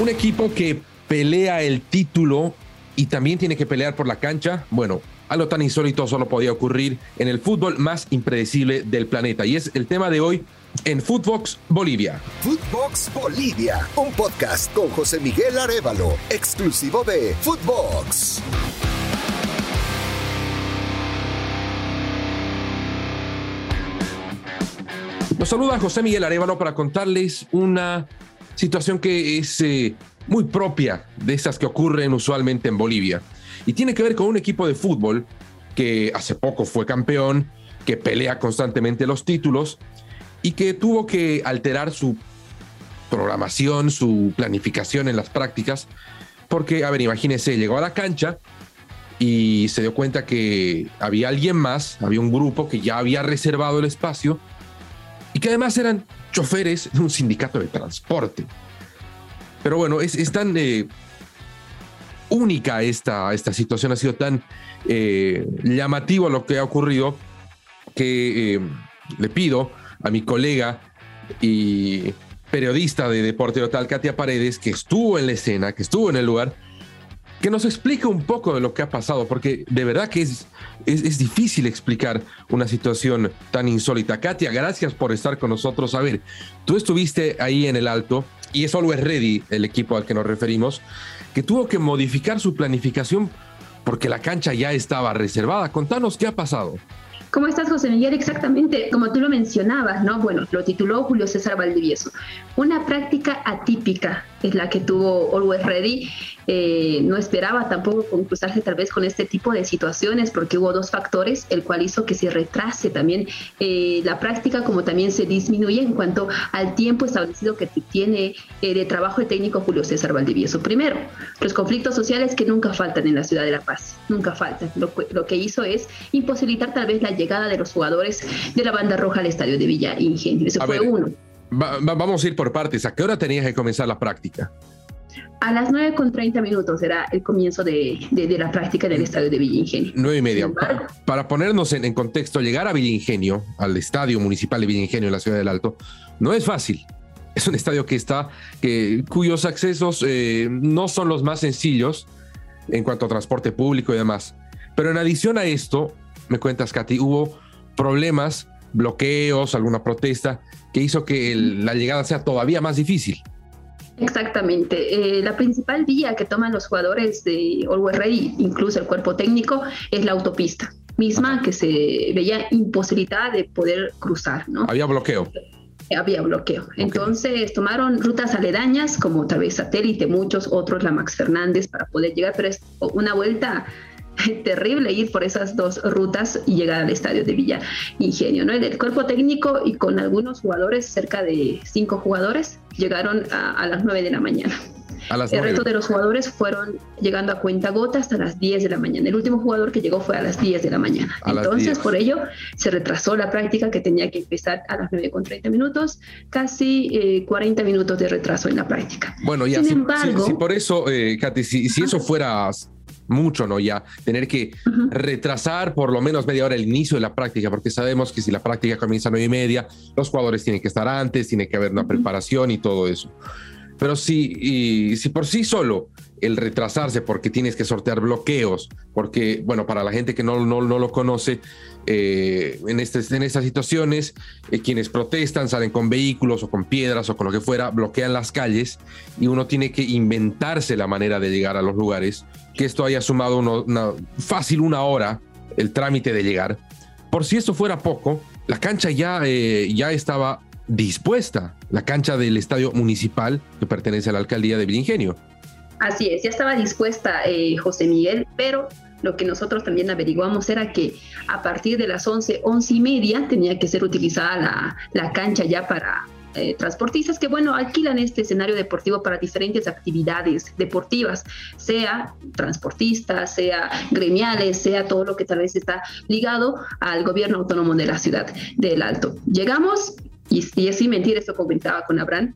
Un equipo que pelea el título y también tiene que pelear por la cancha. Bueno, algo tan insólito solo podía ocurrir en el fútbol más impredecible del planeta. Y es el tema de hoy en Footbox Bolivia. Footbox Bolivia, un podcast con José Miguel Arevalo, exclusivo de Footbox. Nos saluda José Miguel Arevalo para contarles una situación que es eh, muy propia de esas que ocurren usualmente en Bolivia. Y tiene que ver con un equipo de fútbol que hace poco fue campeón, que pelea constantemente los títulos y que tuvo que alterar su programación, su planificación en las prácticas, porque, a ver, imagínense, llegó a la cancha y se dio cuenta que había alguien más, había un grupo que ya había reservado el espacio y que además eran choferes de un sindicato de transporte. Pero bueno, es, tan eh, única esta, esta situación, ha sido tan eh, llamativo lo que ha ocurrido que eh, le pido a mi colega y periodista de Deporte Total, Katia Paredes, que estuvo en la escena, que estuvo en el lugar, que nos explique un poco de lo que ha pasado, porque de verdad que es, es, difícil explicar una situación tan insólita. Katia, gracias por estar con nosotros. A ver, tú estuviste ahí en el alto y es Always Ready, el equipo al que nos referimos, que tuvo que modificar su planificación porque la cancha ya estaba reservada. Contanos qué ha pasado. ¿Cómo estás, José Miguel? Exactamente, como tú lo mencionabas, ¿no? Bueno, lo tituló Julio César Valdivieso. Una práctica atípica es la que tuvo Always Ready eh, no esperaba tampoco cruzarse tal vez con este tipo de situaciones porque hubo dos factores, el cual hizo que se retrase también eh, la práctica como también se disminuye en cuanto al tiempo establecido que tiene eh, de trabajo el técnico Julio César Valdivieso. Primero, los conflictos sociales que nunca faltan en la ciudad de La Paz, nunca faltan. Lo, que hizo es imposibilitar tal vez la llegada de los jugadores de la banda roja al estadio de Villa Ingenio. Ese fue uno. vamos a ir por partes. ¿A qué hora tenías que comenzar la práctica? A las 9 con 30 minutos era el comienzo de, la práctica en el estadio de Villa Ingenio. 9 y media. Para, ponernos en, contexto, llegar a Villa Ingenio, al estadio municipal de Villa Ingenio en la ciudad del Alto, no es fácil. Es un estadio que está, que, cuyos accesos eh, no son los más sencillos en cuanto a transporte público y demás. Pero en adición a esto, me cuentas, Katy, hubo problemas, bloqueos, alguna protesta que hizo que la llegada sea todavía más difícil. Exactamente. Eh, la principal vía que toman los jugadores de Always Ready, incluso el cuerpo técnico, es la autopista misma que se veía imposibilitada de poder cruzar, ¿no? Había bloqueo. Había bloqueo. Entonces tomaron rutas aledañas como tal vez satélite, muchos otros, la Max Fernández, para poder llegar, pero es una vuelta terrible ir por esas dos rutas y llegar al estadio de Villa Ingenio, ¿no? El cuerpo técnico y con algunos jugadores, cerca de cinco jugadores, llegaron a, las nueve de la mañana. el resto de los jugadores fueron llegando a cuenta gota hasta las 10 de la mañana. El último jugador que llegó fue a las 10 de la mañana. Entonces, por ello, se retrasó la práctica que tenía que empezar a las 9 con 30 minutos, casi 40 eh, minutos de retraso en la práctica. Bueno, ya, Sin embargo, si, por eso, eh, Katy, si, si eso fuera mucho, ¿no? Ya tener que retrasar por lo menos media hora el inicio de la práctica, porque sabemos que si la práctica comienza a nueve y media, los jugadores tienen que estar antes, tiene que haber una preparación y todo eso. Pero si, y, si por sí solo el retrasarse porque tienes que sortear bloqueos, porque, bueno, para la gente que no, no, no lo conoce, eh, en, este, en estas situaciones, eh, quienes protestan salen con vehículos o con piedras o con lo que fuera, bloquean las calles y uno tiene que inventarse la manera de llegar a los lugares, que esto haya sumado una, fácil una hora el trámite de llegar. Por si esto fuera poco, la cancha ya, eh, ya estaba dispuesta, la cancha del estadio municipal que pertenece a la alcaldía de Villingenio. Así es, ya estaba dispuesta eh, José Miguel, pero lo que nosotros también averiguamos era que a partir de las 11, 11 y media tenía que ser utilizada la, la cancha ya para eh, transportistas que, bueno, alquilan este escenario deportivo para diferentes actividades deportivas, sea transportistas, sea gremiales, sea todo lo que tal vez está ligado al gobierno autónomo de la ciudad del Alto. Llegamos, y, y es sin mentir, esto comentaba con Abraham,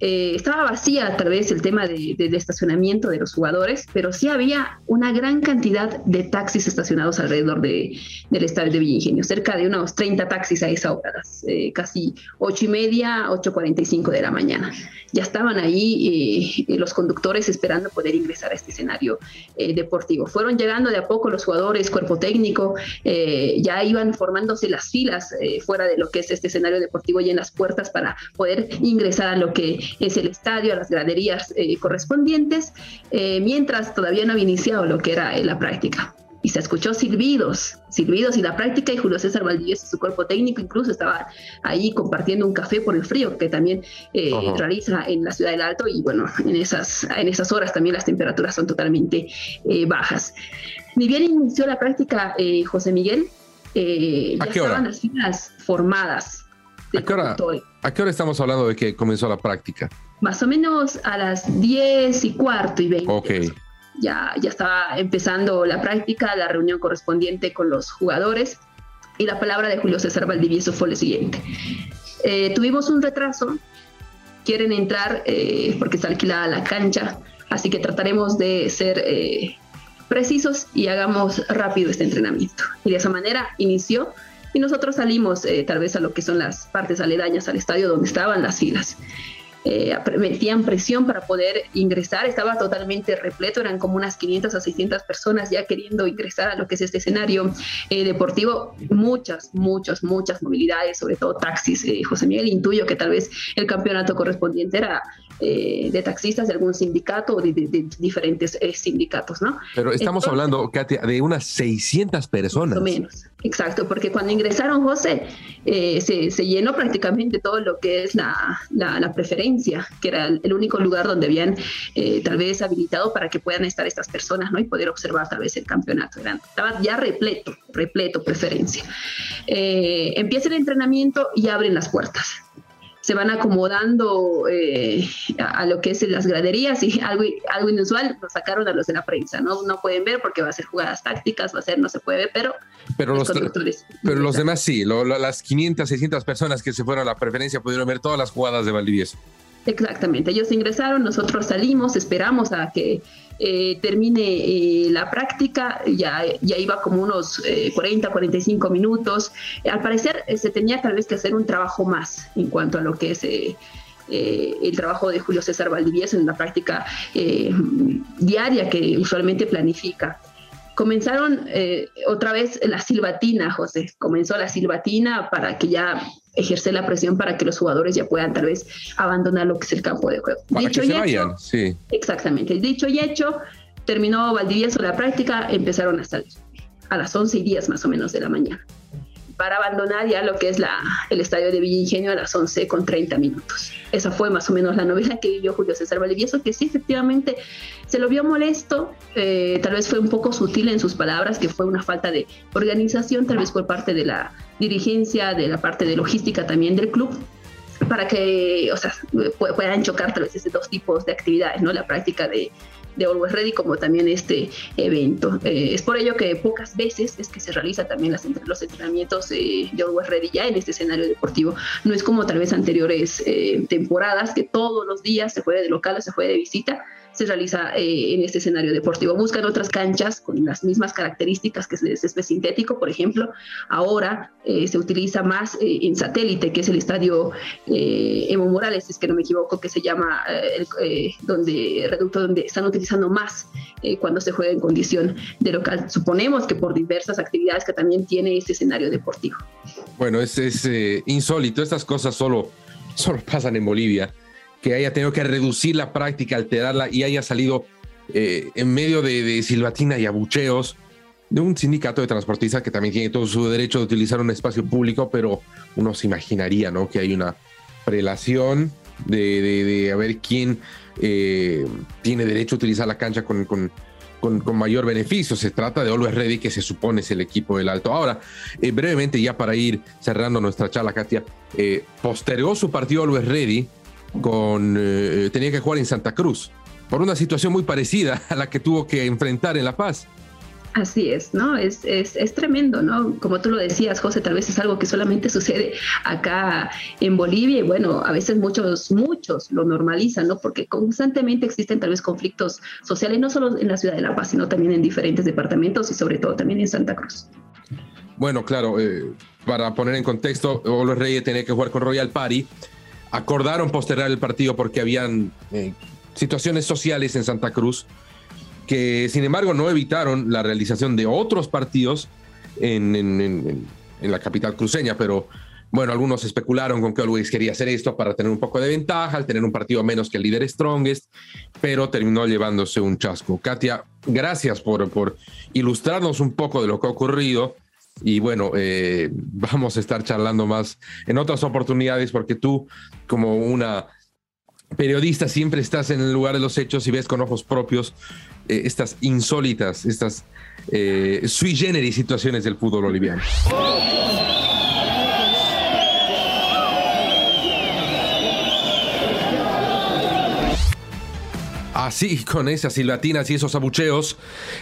eh, estaba vacía tal vez el tema de, estacionamiento de los jugadores, pero sí había una gran cantidad de taxis estacionados alrededor de, del estadio de Villingenio, cerca de unos 30 taxis a esa hora, eh, casi 8 y media, 8.45 de la mañana. Ya estaban ahí eh, los conductores esperando poder ingresar a este escenario deportivo. Fueron llegando de a poco los jugadores, cuerpo técnico, ya iban formándose las filas fuera de lo que es este escenario deportivo y en las puertas para poder ingresar a lo que es el estadio, las graderías eh, correspondientes, eh, mientras todavía no había iniciado lo que era eh, la práctica. Y se escuchó silbidos, silbidos y la práctica, y Julio César Valdivieso, su cuerpo técnico, incluso estaba ahí compartiendo un café por el frío que también realiza en la ciudad del Alto, y bueno, en esas, en esas horas también las temperaturas son totalmente bajas. Ni bien inició la práctica, José Miguel, ya estaban las filas formadas ¿A qué, hora, estamos hablando de que comenzó la práctica? Más o menos a las 10 y cuarto y 20. Ok. Ya, ya estaba empezando la práctica, la reunión correspondiente con los jugadores y la palabra de Julio César Valdivieso fue lo siguiente. Eh, tuvimos un retraso, quieren entrar eh, porque está alquilada la cancha, así que trataremos de ser eh, precisos y hagamos rápido este entrenamiento. Y de esa manera inició y nosotros salimos eh, tal vez a lo que son las partes aledañas al estadio donde estaban las filas. Eh, metían presión para poder ingresar, estaba totalmente repleto, eran como unas 500 a 600 personas ya queriendo ingresar a lo que es este escenario eh, deportivo, muchas, muchas, muchas movilidades, sobre todo taxis. José Miguel, intuyo que tal vez el campeonato correspondiente era de taxistas de algún sindicato o de, diferentes sindicatos, ¿no? Pero estamos hablando, Katia, de unas 600 personas. Más o menos. Exacto, porque cuando ingresaron José, eh, se, llenó prácticamente todo lo que es la, preferencia, que era el, único lugar donde habían eh, tal vez habilitado para que puedan estar estas personas ¿no? y poder observar tal vez el campeonato. estaba ya repleto, repleto preferencia. Eh, empieza el entrenamiento y abren las puertas se van acomodando eh, a, lo que es las graderías y algo, algo inusual, lo sacaron a los de la prensa, ¿no? No pueden ver porque va a ser jugadas tácticas, va a ser, no se puede ver, pero, pero los, Pero los demás sí, las 500, 600 personas que se fueron a la preferencia pudieron ver todas las jugadas de Valdivieso. Exactamente, ellos ingresaron, nosotros salimos, esperamos a que eh, termine eh, la práctica, ya, ya iba como unos 40, eh, 45 minutos. Al parecer se tenía tal vez que hacer un trabajo más en cuanto a lo que es el trabajo de Julio César Valdivieso en la práctica diaria que usualmente planifica comenzaron otra vez la silbatina, José. Comenzó la silbatina para que ya ejercer la presión para que los jugadores ya puedan tal vez abandonar lo que es el campo de juego. dicho y hecho, sí. Exactamente. Dicho y hecho, terminó Valdivieso la práctica, empezaron a salir a las 11 y 10 más o menos de la mañana para abandonar ya lo que es la, el estadio de Villa Ingenio a las 11 con 30 minutos. Esa fue más o menos la novela que vivió Julio César Valdivieso, que sí, efectivamente, se lo vio molesto, eh, tal vez fue un poco sutil en sus palabras, que fue una falta de organización, tal vez por parte de la dirigencia, de la parte de logística también del club, para que, o sea, puedan chocar tal vez estos dos tipos de actividades, ¿no? La práctica de de Always Ready como también este evento. Eh, es por ello que pocas veces es que se realiza también las, los entrenamientos de Always Ready ya en este escenario deportivo. No es como tal vez anteriores eh, temporadas que todos los días se juega de local o se juega de visita se realiza eh, en este escenario deportivo. Buscan otras canchas con las mismas características que es el césped sintético, por ejemplo. Ahora eh, se utiliza más eh, en satélite, que es el estadio Evo Morales, es que no me equivoco, que se llama el, donde reducto donde están utilizando más cuando se juega en condición de local. Suponemos que por diversas actividades que también tiene este escenario deportivo. Bueno, es, es insólito. Estas cosas solo, solo pasan en Bolivia que haya tenido que reducir la práctica, alterarla y haya salido eh, en medio de, silbatina y abucheos de un sindicato de transportistas que también tiene todo su derecho de utilizar un espacio público, pero uno se imaginaría ¿no? que hay una prelación de, a ver quién eh, tiene derecho a utilizar la cancha con, con, con, mayor beneficio. Se trata de Always Ready, que se supone es el equipo del Alto. Ahora, eh, brevemente, ya para ir cerrando nuestra charla, Katia, postergó su partido Always Ready con, eh, tenía que jugar en Santa Cruz, por una situación muy parecida a la que tuvo que enfrentar en La Paz. Así es, ¿no? Es, es, es, tremendo, ¿no? Como tú lo decías, José, tal vez es algo que solamente sucede acá en Bolivia y bueno, a veces muchos, muchos lo normalizan, ¿no? Porque constantemente existen tal vez conflictos sociales, no solo en la ciudad de La Paz, sino también en diferentes departamentos y sobre todo también en Santa Cruz. Bueno, claro, eh, para poner en contexto, los Reyes tenía que jugar con Royal Party. Acordaron postergar el partido porque habían eh, situaciones sociales en Santa Cruz que sin embargo no evitaron la realización de otros partidos en, la capital cruceña, pero bueno, algunos especularon con que Always quería hacer esto para tener un poco de ventaja, al tener un partido menos que el líder Strongest, pero terminó llevándose un chasco. Katia, gracias por, por ilustrarnos un poco de lo que ha ocurrido. Y bueno, eh, vamos a estar charlando más en otras oportunidades porque tú, como una periodista, siempre estás en el lugar de los hechos y ves con ojos propios eh, estas insólitas, estas eh, sui generis situaciones del fútbol boliviano. Así, con esas silbatinas y esos abucheos,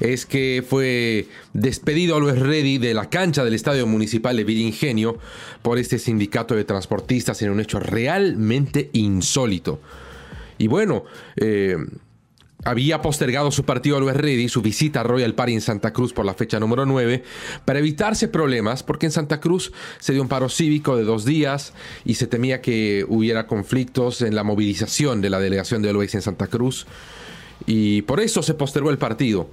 es que fue despedido Luis Reddy de la cancha del Estadio Municipal de Viringenio por este sindicato de transportistas en un hecho realmente insólito. Y bueno, eh, había postergado su partido a Luis Ready, su visita a Royal Party en Santa Cruz por la fecha número 9, para evitarse problemas, porque en Santa Cruz se dio un paro cívico de dos días y se temía que hubiera conflictos en la movilización de la delegación de Luis en Santa Cruz, y por eso se postergó el partido.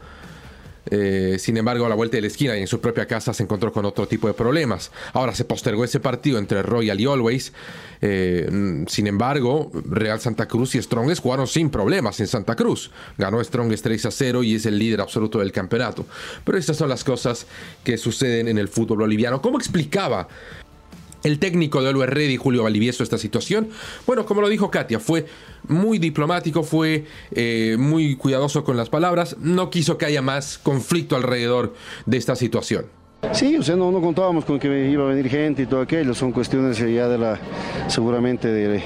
Eh, sin embargo, a la vuelta de la esquina y en su propia casa se encontró con otro tipo de problemas. Ahora se postergó ese partido entre Royal y Always. Eh, sin embargo, Real Santa Cruz y Strongest jugaron sin problemas en Santa Cruz. Ganó Strongest 3 a 0 y es el líder absoluto del campeonato. Pero estas son las cosas que suceden en el fútbol boliviano. ¿Cómo explicaba el técnico de Always Ready, Julio Valivieso, esta situación? Bueno, como lo dijo Katia, fue muy diplomático, fue eh, muy cuidadoso con las palabras, no quiso que haya más conflicto alrededor de esta situación. Sí, o sea, no, no contábamos con que iba a venir gente y todo aquello, son cuestiones ya de la, seguramente de,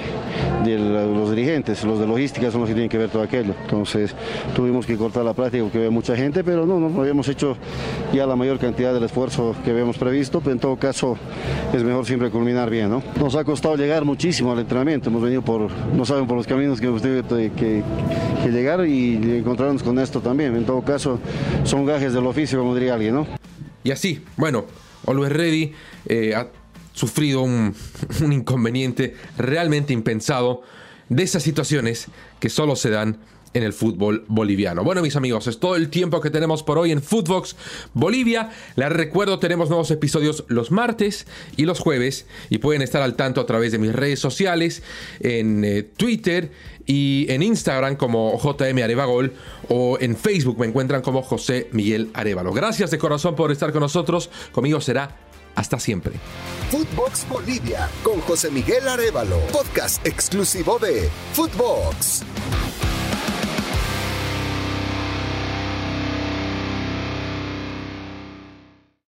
los dirigentes, los de logística son los que tienen que ver todo aquello. Entonces tuvimos que cortar la práctica porque había mucha gente, pero no, no habíamos hecho ya la mayor cantidad del esfuerzo que habíamos previsto, pero en todo caso es mejor siempre culminar bien, ¿no? Nos ha costado llegar muchísimo al entrenamiento, hemos venido por, no saben por los caminos que hemos tenido que, que llegar y encontrarnos con esto también. En todo caso son gajes del oficio, como diría alguien, ¿no? Y así, bueno, Always Ready eh, ha sufrido un, un inconveniente realmente impensado de esas situaciones que solo se dan en el fútbol boliviano. Bueno, mis amigos, es todo el tiempo que tenemos por hoy en Footbox Bolivia. Les recuerdo, tenemos nuevos episodios los martes y los jueves y pueden estar al tanto a través de mis redes sociales, en eh, Twitter y en Instagram como JM Arevagol o en Facebook me encuentran como José Miguel Arevalo. Gracias de corazón por estar con nosotros. Conmigo será hasta siempre. Footbox Bolivia con José Miguel Arevalo, podcast exclusivo de Footbox.